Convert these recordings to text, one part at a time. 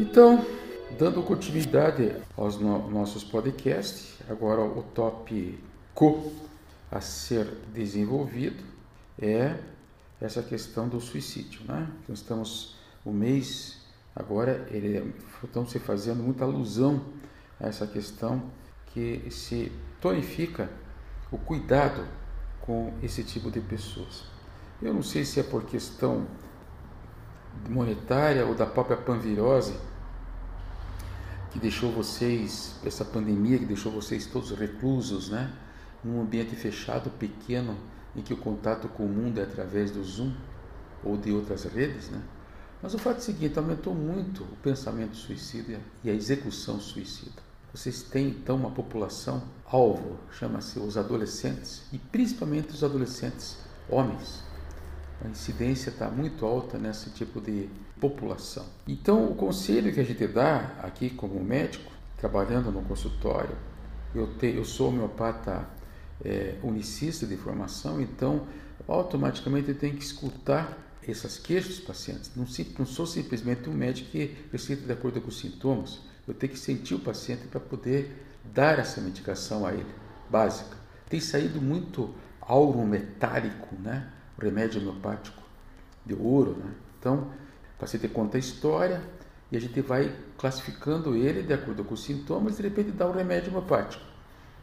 Então, dando continuidade aos no nossos podcasts, agora o tópico a ser desenvolvido é essa questão do suicídio, né? Então estamos o mês agora ele estamos se fazendo muita alusão a essa questão que se tonifica o cuidado com esse tipo de pessoas. Eu não sei se é por questão monetária ou da própria panvirose que deixou vocês, essa pandemia que deixou vocês todos reclusos, né? Num ambiente fechado, pequeno, em que o contato com o mundo é através do Zoom ou de outras redes, né? Mas o fato é o seguinte, aumentou muito o pensamento suicida e a execução suicida. Vocês têm então uma população alvo, chama-se os adolescentes, e principalmente os adolescentes homens. A incidência está muito alta nesse tipo de população. Então, o conselho que a gente dá aqui como médico, trabalhando no consultório, eu, te, eu sou homeopata é, unicista de formação, então automaticamente eu tenho que escutar essas queixas dos pacientes. Não, não sou simplesmente um médico que receita de acordo com os sintomas. Eu tenho que sentir o paciente para poder dar essa medicação a ele, básica. Tem saído muito auro metálico, né? Remédio homeopático de ouro, né? Então, o paciente conta a história e a gente vai classificando ele de acordo com os sintomas e de repente dá o remédio homeopático.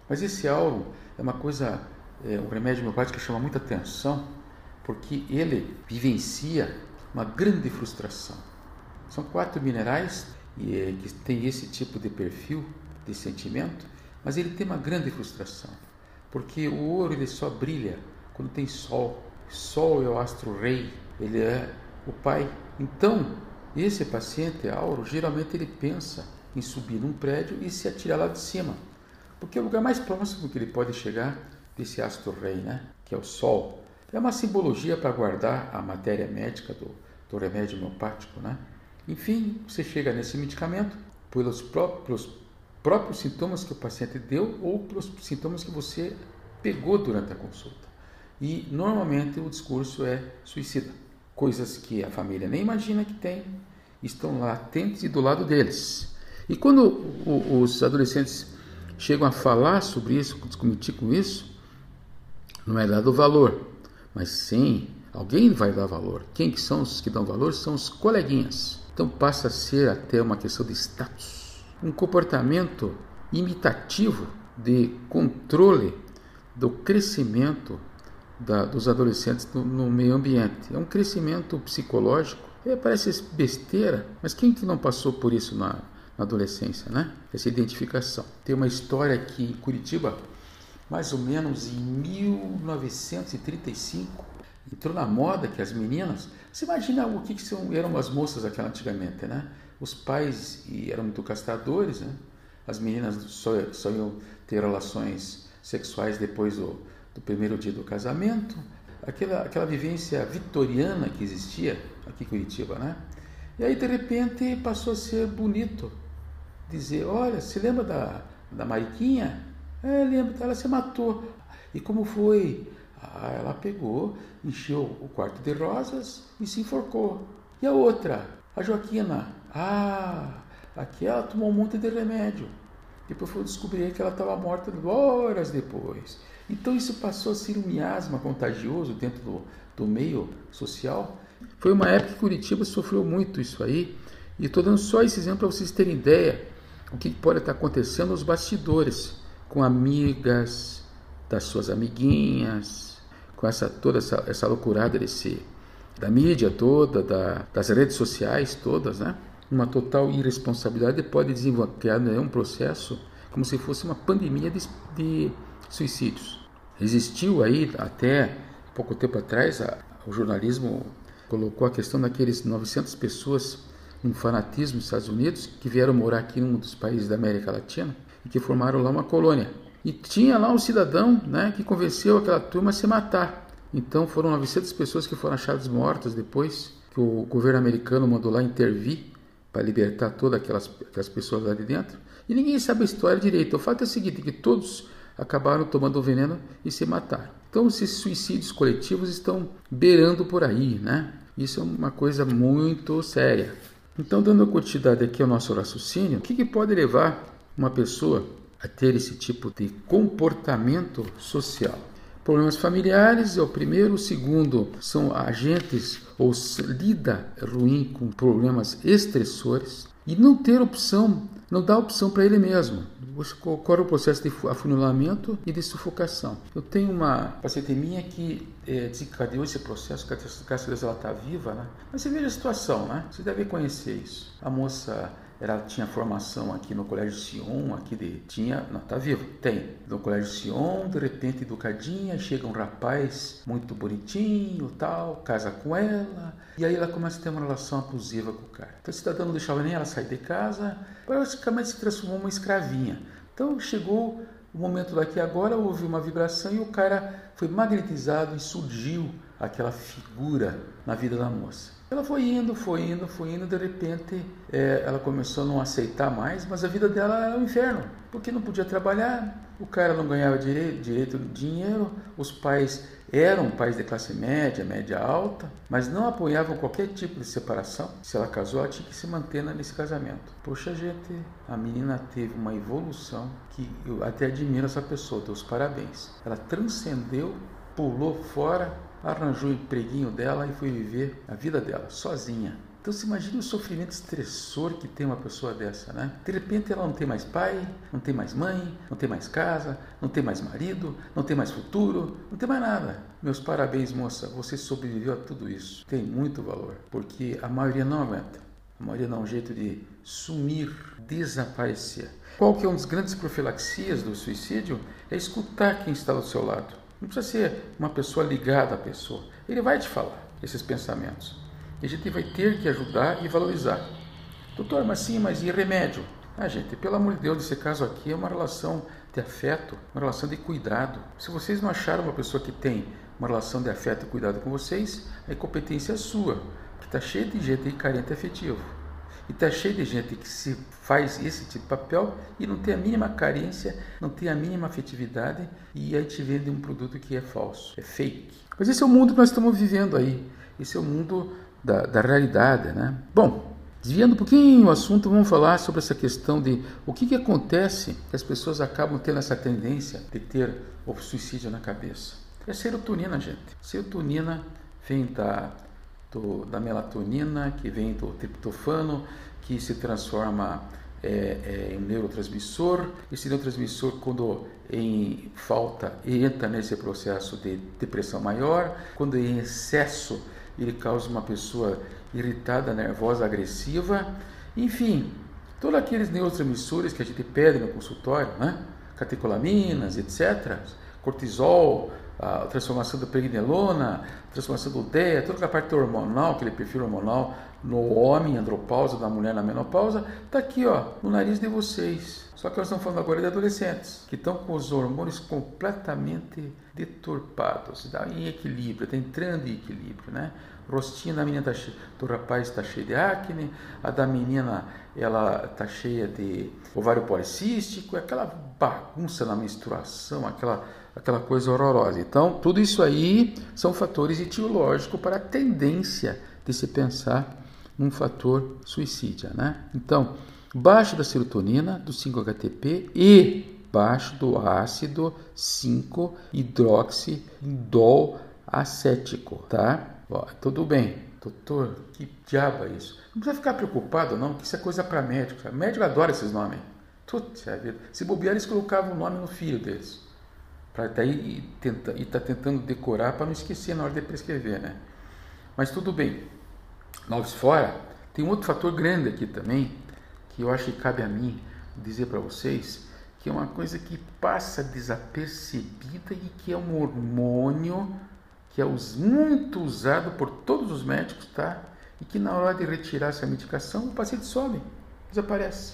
Mas esse auro é uma coisa, é um remédio homeopático que chama muita atenção, porque ele vivencia uma grande frustração. São quatro minerais é, que têm esse tipo de perfil de sentimento, mas ele tem uma grande frustração, porque o ouro ele só brilha quando tem sol. Sol é o astro rei, ele é o pai. Então, esse paciente auro, geralmente ele pensa em subir num prédio e se atirar lá de cima, porque é o lugar mais próximo que ele pode chegar desse astro rei, né? que é o sol. É uma simbologia para guardar a matéria médica do, do remédio homeopático. Né? Enfim, você chega nesse medicamento pelos próprios, próprios sintomas que o paciente deu ou pelos sintomas que você pegou durante a consulta. E normalmente o discurso é suicida. Coisas que a família nem imagina que tem, estão lá latentes e do lado deles. E quando os adolescentes chegam a falar sobre isso, discutir com isso, não é dado valor, mas sim, alguém vai dar valor. Quem que são os que dão valor? São os coleguinhas. Então passa a ser até uma questão de status, um comportamento imitativo de controle do crescimento da, dos adolescentes no, no, meio ambiente. É um crescimento psicológico. É, parece besteira, mas quem que não passou por isso na, na adolescência, né? Essa identificação. Tem uma história aqui em Curitiba, mais ou menos em 1935, entrou na moda que as meninas. Você imagina o que, que são, eram as moças aquela antigamente, né? Os pais eram muito castradores, né? As meninas só, só iam ter relações sexuais depois do, do primeiro dia do casamento. Aquela, aquela vivência vitoriana que existia aqui em Curitiba, né? E aí, de repente, passou a ser bonito dizer: Olha, se lembra da, da Mariquinha? É, lembro, ela se matou. E como foi? Ah, ela pegou, encheu o quarto de rosas e se enforcou. E a outra, a Joaquina? Ah, aquela tomou um monte de remédio. Depois foi descobrir que ela estava morta horas depois. Então isso passou a ser um miasma contagioso dentro do, do meio social. Foi uma época que Curitiba sofreu muito isso aí. E estou dando só esse exemplo para vocês terem ideia o que pode estar acontecendo nos bastidores, com amigas, das suas amiguinhas, com essa toda essa, essa loucurada desse, da mídia toda, da, das redes sociais todas, né? Uma total irresponsabilidade pode desenvolver né, um processo como se fosse uma pandemia de, de suicídios. Existiu aí até pouco tempo atrás, a, o jornalismo colocou a questão daqueles 900 pessoas um fanatismo nos Estados Unidos que vieram morar aqui em um dos países da América Latina e que formaram lá uma colônia. E tinha lá um cidadão né, que convenceu aquela turma a se matar. Então foram 900 pessoas que foram achadas mortas depois que o governo americano mandou lá intervir para libertar todas aquelas, aquelas pessoas lá de dentro. E ninguém sabe a história direito. O fato é o seguinte, que todos acabaram tomando o veneno e se mataram. Então esses suicídios coletivos estão beirando por aí, né? Isso é uma coisa muito séria. Então, dando continuidade aqui ao nosso raciocínio, o que, que pode levar uma pessoa a ter esse tipo de comportamento social? Problemas familiares é o primeiro, o segundo são agentes ou lida ruim com problemas estressores e não ter opção, não dá opção para ele mesmo. Ocorre o processo de afunilamento e de sufocação. Eu tenho uma paciente minha que é, desencadeou esse processo, graças a Deus ela está viva, né? Mas você veja a situação, né? Você deve conhecer isso. A moça ela tinha formação aqui no Colégio Sion, aqui de tinha, não tá vivo, tem. No Colégio Sion, de repente educadinha, chega um rapaz muito bonitinho, tal, casa com ela, e aí ela começa a ter uma relação abusiva com o cara. Então o cidadão não deixava nem ela sair de casa, praticamente se transformou uma escravinha. Então chegou o momento daqui agora, houve uma vibração e o cara foi magnetizado e surgiu aquela figura na vida da moça. Ela foi indo, foi indo, foi indo, de repente é, ela começou a não aceitar mais, mas a vida dela era um inferno, porque não podia trabalhar, o cara não ganhava direito, direito dinheiro, os pais eram pais de classe média, média alta, mas não apoiavam qualquer tipo de separação. Se ela casou, ela tinha que se manter nesse casamento. Poxa, gente, a menina teve uma evolução que eu até admiro essa pessoa, dou os parabéns. Ela transcendeu, pulou fora arranjou o empreguinho dela e foi viver a vida dela sozinha. Então se imagina o sofrimento estressor que tem uma pessoa dessa, né? De repente ela não tem mais pai, não tem mais mãe, não tem mais casa, não tem mais marido, não tem mais futuro, não tem mais nada. Meus parabéns, moça, você sobreviveu a tudo isso. Tem muito valor, porque a maioria não aguenta. A maioria dá um jeito de sumir, desaparecer. Qual que é uma das grandes profilaxias do suicídio? É escutar quem está do seu lado. Não precisa ser uma pessoa ligada à pessoa. Ele vai te falar esses pensamentos. E a gente vai ter que ajudar e valorizar. Doutor, mas sim, mas e remédio? Ah, gente, pelo amor de Deus, esse caso aqui é uma relação de afeto, uma relação de cuidado. Se vocês não acharam uma pessoa que tem uma relação de afeto e cuidado com vocês, a incompetência é sua, que está cheia de gente carente afetivo. E está cheio de gente que se faz esse tipo de papel e não tem a mínima carência, não tem a mínima afetividade e aí te vende um produto que é falso, é fake. Mas esse é o mundo que nós estamos vivendo aí. Esse é o mundo da, da realidade, né? Bom, desviando um pouquinho o assunto, vamos falar sobre essa questão de o que, que acontece que as pessoas acabam tendo essa tendência de ter o suicídio na cabeça. É serotonina, gente. Serotonina vem da do, da melatonina, que vem do triptofano, que se transforma é, é, em neurotransmissor. Esse neurotransmissor, quando em falta, entra nesse processo de depressão maior. Quando em excesso, ele causa uma pessoa irritada, nervosa, agressiva. Enfim, todos aqueles neurotransmissores que a gente pede no consultório, né? catecolaminas, etc., cortisol, a transformação da pregnenolona, transformação do DEA, toda a parte hormonal, aquele perfil hormonal no homem, andropausa, da mulher na menopausa, está aqui ó, no nariz de vocês. Só que nós estamos falando agora de adolescentes, que estão com os hormônios completamente deturpados, em equilíbrio, está entrando em equilíbrio, né? O rostinho da menina tá do rapaz está cheio de acne, a da menina ela está cheia de ovário policístico, aquela bagunça na menstruação, aquela aquela coisa horrorosa. Então, tudo isso aí são fatores etiológicos para a tendência de se pensar num fator suicídio, né? Então, baixo da serotonina, do 5-HTP e baixo do ácido 5-hidroxidol acético, tá? Ó, tudo bem. Doutor, que diabo é isso? Não precisa ficar preocupado não, que isso é coisa para médico. Sabe? Médico adora esses nomes. Putz, vida. Se bobear, eles colocavam o nome no filho deles para daí tenta, e está tentando decorar para não esquecer na hora de prescrever, né? Mas tudo bem. Nós fora tem um outro fator grande aqui também que eu acho que cabe a mim dizer para vocês que é uma coisa que passa desapercebida e que é um hormônio que é muito usado por todos os médicos, tá? E que na hora de retirar essa medicação o paciente some, desaparece.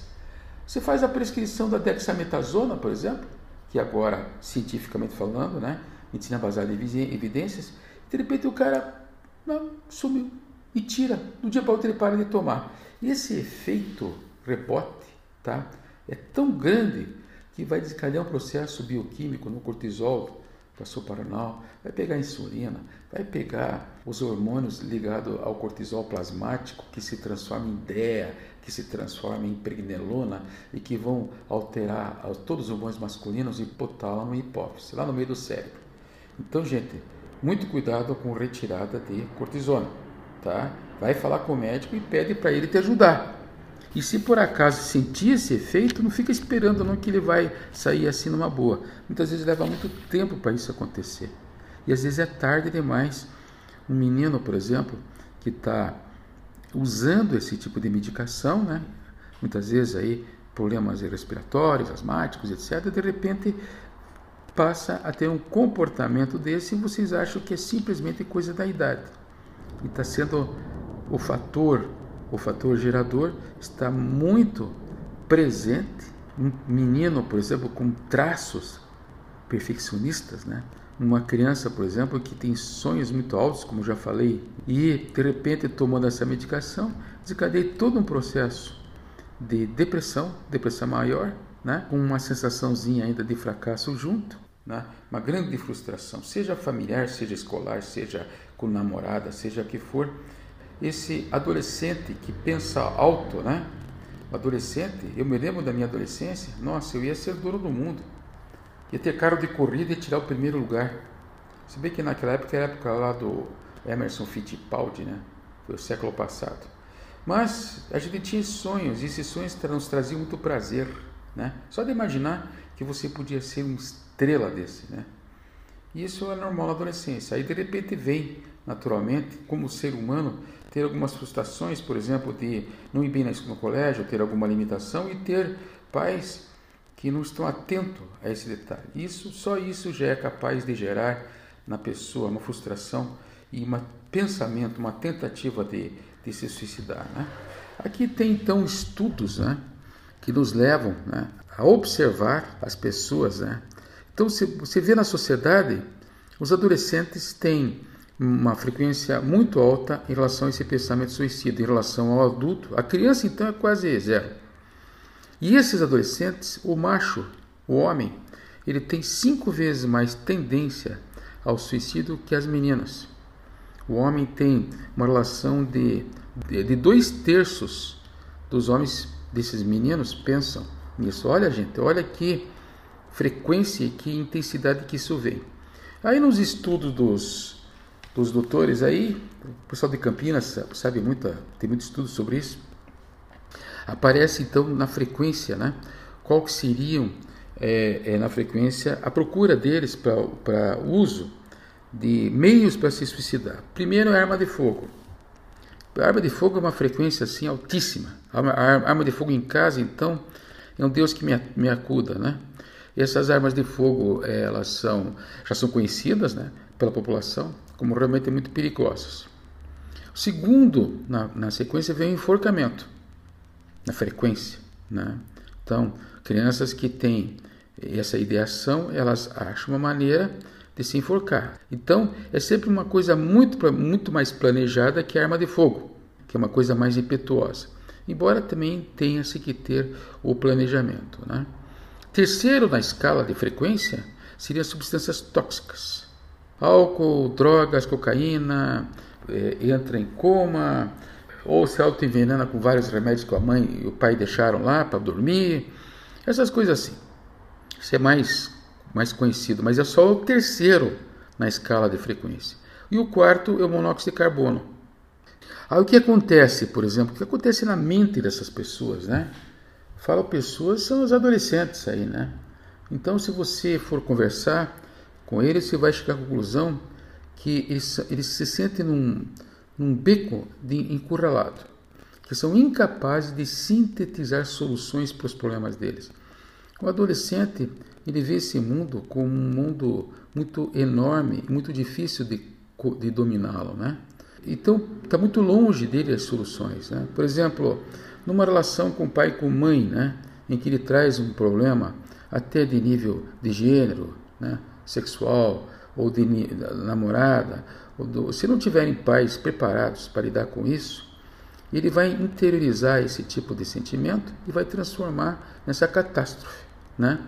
Você faz a prescrição da dexametasona, por exemplo, que agora, cientificamente falando, né, medicina baseada em evidências, de repente o cara não, sumiu e tira, do dia para outro ele para de tomar. E esse efeito rebote tá, é tão grande que vai desencadear um processo bioquímico no cortisol para suprarenal, vai pegar insulina, vai pegar os hormônios ligados ao cortisol plasmático que se transforma em DEA, que se transforma em pregnelona e que vão alterar todos os hormônios masculinos, hipotálamo e hipófise, lá no meio do cérebro. Então, gente, muito cuidado com retirada de cortisona, tá? Vai falar com o médico e pede para ele te ajudar. E se por acaso sentir esse efeito, não fica esperando não que ele vai sair assim numa boa. Muitas vezes leva muito tempo para isso acontecer. E às vezes é tarde demais. Um menino, por exemplo, que está usando esse tipo de medicação, né? muitas vezes aí problemas respiratórios, asmáticos, etc., de repente passa a ter um comportamento desse e vocês acham que é simplesmente coisa da idade. E está sendo o fator o fator gerador está muito presente. Um menino, por exemplo, com traços perfeccionistas, né? Uma criança, por exemplo, que tem sonhos muito altos, como já falei, e de repente tomando essa medicação, desencadeia todo um processo de depressão, depressão maior, né? com uma sensaçãozinha ainda de fracasso junto, né? uma grande frustração, seja familiar, seja escolar, seja com namorada, seja que for, esse adolescente que pensa alto, né? Adolescente, eu me lembro da minha adolescência, nossa, eu ia ser dono do mundo. Ia ter carro de corrida e tirar o primeiro lugar. Se bem que naquela época era a época lá do Emerson Fittipaldi, né? Foi o século passado. Mas a gente tinha sonhos e esses sonhos nos traziam muito prazer, né? Só de imaginar que você podia ser uma estrela desse, né? E isso é normal na adolescência. Aí de repente vem, naturalmente, como ser humano, ter algumas frustrações, por exemplo, de não ir bem no colégio, ter alguma limitação e ter pais que não estão atentos a esse detalhe. Isso, só isso já é capaz de gerar na pessoa uma frustração e um pensamento, uma tentativa de, de se suicidar. Né? Aqui tem então estudos né, que nos levam né, a observar as pessoas. Né? Então, se você vê na sociedade, os adolescentes têm uma frequência muito alta em relação a esse pensamento suicida, em relação ao adulto. A criança, então, é quase zero. E esses adolescentes, o macho, o homem, ele tem cinco vezes mais tendência ao suicídio que as meninas. O homem tem uma relação de, de, de dois terços dos homens, desses meninos, pensam nisso. Olha, gente, olha que frequência e que intensidade que isso vem. Aí nos estudos dos dos doutores aí, o pessoal de Campinas sabe muito, tem muito estudo sobre isso. Aparece então na frequência, né? Qual que seriam é, é, na frequência a procura deles para uso de meios para se suicidar. Primeiro, a arma de fogo. A arma de fogo é uma frequência assim altíssima. A arma de fogo em casa, então, é um Deus que me, me acuda, né? E essas armas de fogo, elas são já são conhecidas, né, pela população como realmente muito perigosos. O segundo, na, na sequência, vem o enforcamento, na frequência. Né? Então, crianças que têm essa ideação, elas acham uma maneira de se enforcar. Então, é sempre uma coisa muito, muito mais planejada que a arma de fogo, que é uma coisa mais impetuosa. Embora também tenha-se que ter o planejamento. Né? Terceiro na escala de frequência seriam substâncias tóxicas álcool, drogas, cocaína, é, entra em coma, ou se auto-envenena com vários remédios que a mãe e o pai deixaram lá para dormir, essas coisas assim. Isso é mais, mais conhecido, mas é só o terceiro na escala de frequência. E o quarto é o monóxido de carbono. Aí o que acontece, por exemplo, o que acontece na mente dessas pessoas, né? Falo pessoas, são os adolescentes aí, né? Então, se você for conversar, com eles, você vai chegar à conclusão que eles, eles se sentem num, num beco de encurralado, que são incapazes de sintetizar soluções para os problemas deles. O adolescente ele vê esse mundo como um mundo muito enorme, muito difícil de, de dominá-lo, né? Então está muito longe dele as soluções, né? Por exemplo, numa relação com pai e com mãe, né? Em que ele traz um problema até de nível de gênero, né? Sexual ou de namorada, ou do, se não tiverem pais preparados para lidar com isso, ele vai interiorizar esse tipo de sentimento e vai transformar nessa catástrofe, né?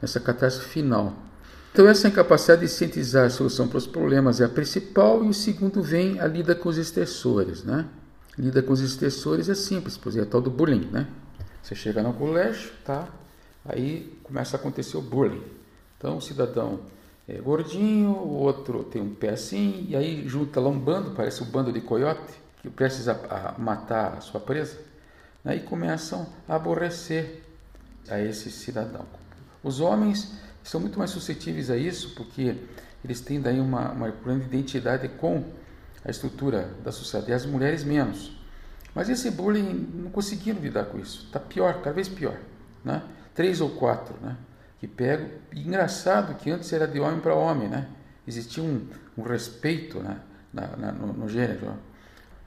nessa catástrofe final. Então, essa incapacidade de sintetizar a solução para os problemas é a principal, e o segundo vem a lida com os estressores. Né? Lida com os estressores é simples, exemplo, é tal do bullying. Né? Você chega no colégio, tá? aí começa a acontecer o bullying. Então, o cidadão é gordinho, o outro tem um pé assim, e aí junta lá um bando, parece um bando de coiote, que precisa matar a sua presa, né? e começam a aborrecer a esse cidadão. Os homens são muito mais suscetíveis a isso, porque eles têm daí uma, uma grande identidade com a estrutura da sociedade, e as mulheres menos. Mas esse bullying não conseguiram lidar com isso, está pior, cada vez pior. Né? Três ou quatro, né? Que pegam. engraçado que antes era de homem para homem, né? existia um, um respeito né? na, na, no, no gênero.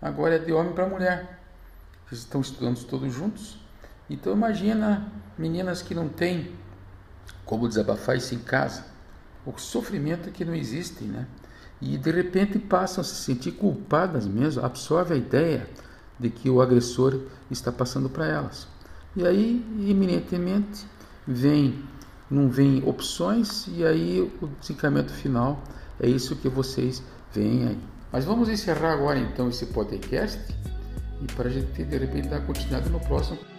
Agora é de homem para mulher. Eles estão estudando todos juntos. Então imagina meninas que não têm como desabafar isso em casa. O sofrimento que não existe, né? E de repente passam a se sentir culpadas mesmo, absorve a ideia de que o agressor está passando para elas. E aí, iminentemente, vem, não vem opções, e aí o desencaminhamento final é isso que vocês veem aí. Mas vamos encerrar agora então esse podcast e para a gente de repente dar continuidade no próximo.